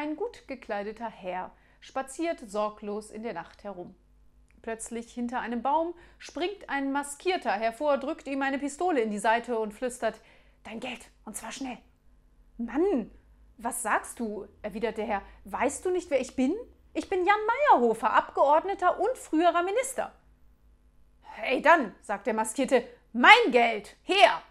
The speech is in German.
Ein gut gekleideter Herr spaziert sorglos in der Nacht herum. Plötzlich hinter einem Baum springt ein Maskierter hervor, drückt ihm eine Pistole in die Seite und flüstert Dein Geld, und zwar schnell. Mann, was sagst du? erwidert der Herr. Weißt du nicht, wer ich bin? Ich bin Jan Meyerhofer, Abgeordneter und früherer Minister. Hey dann, sagt der Maskierte, mein Geld, her!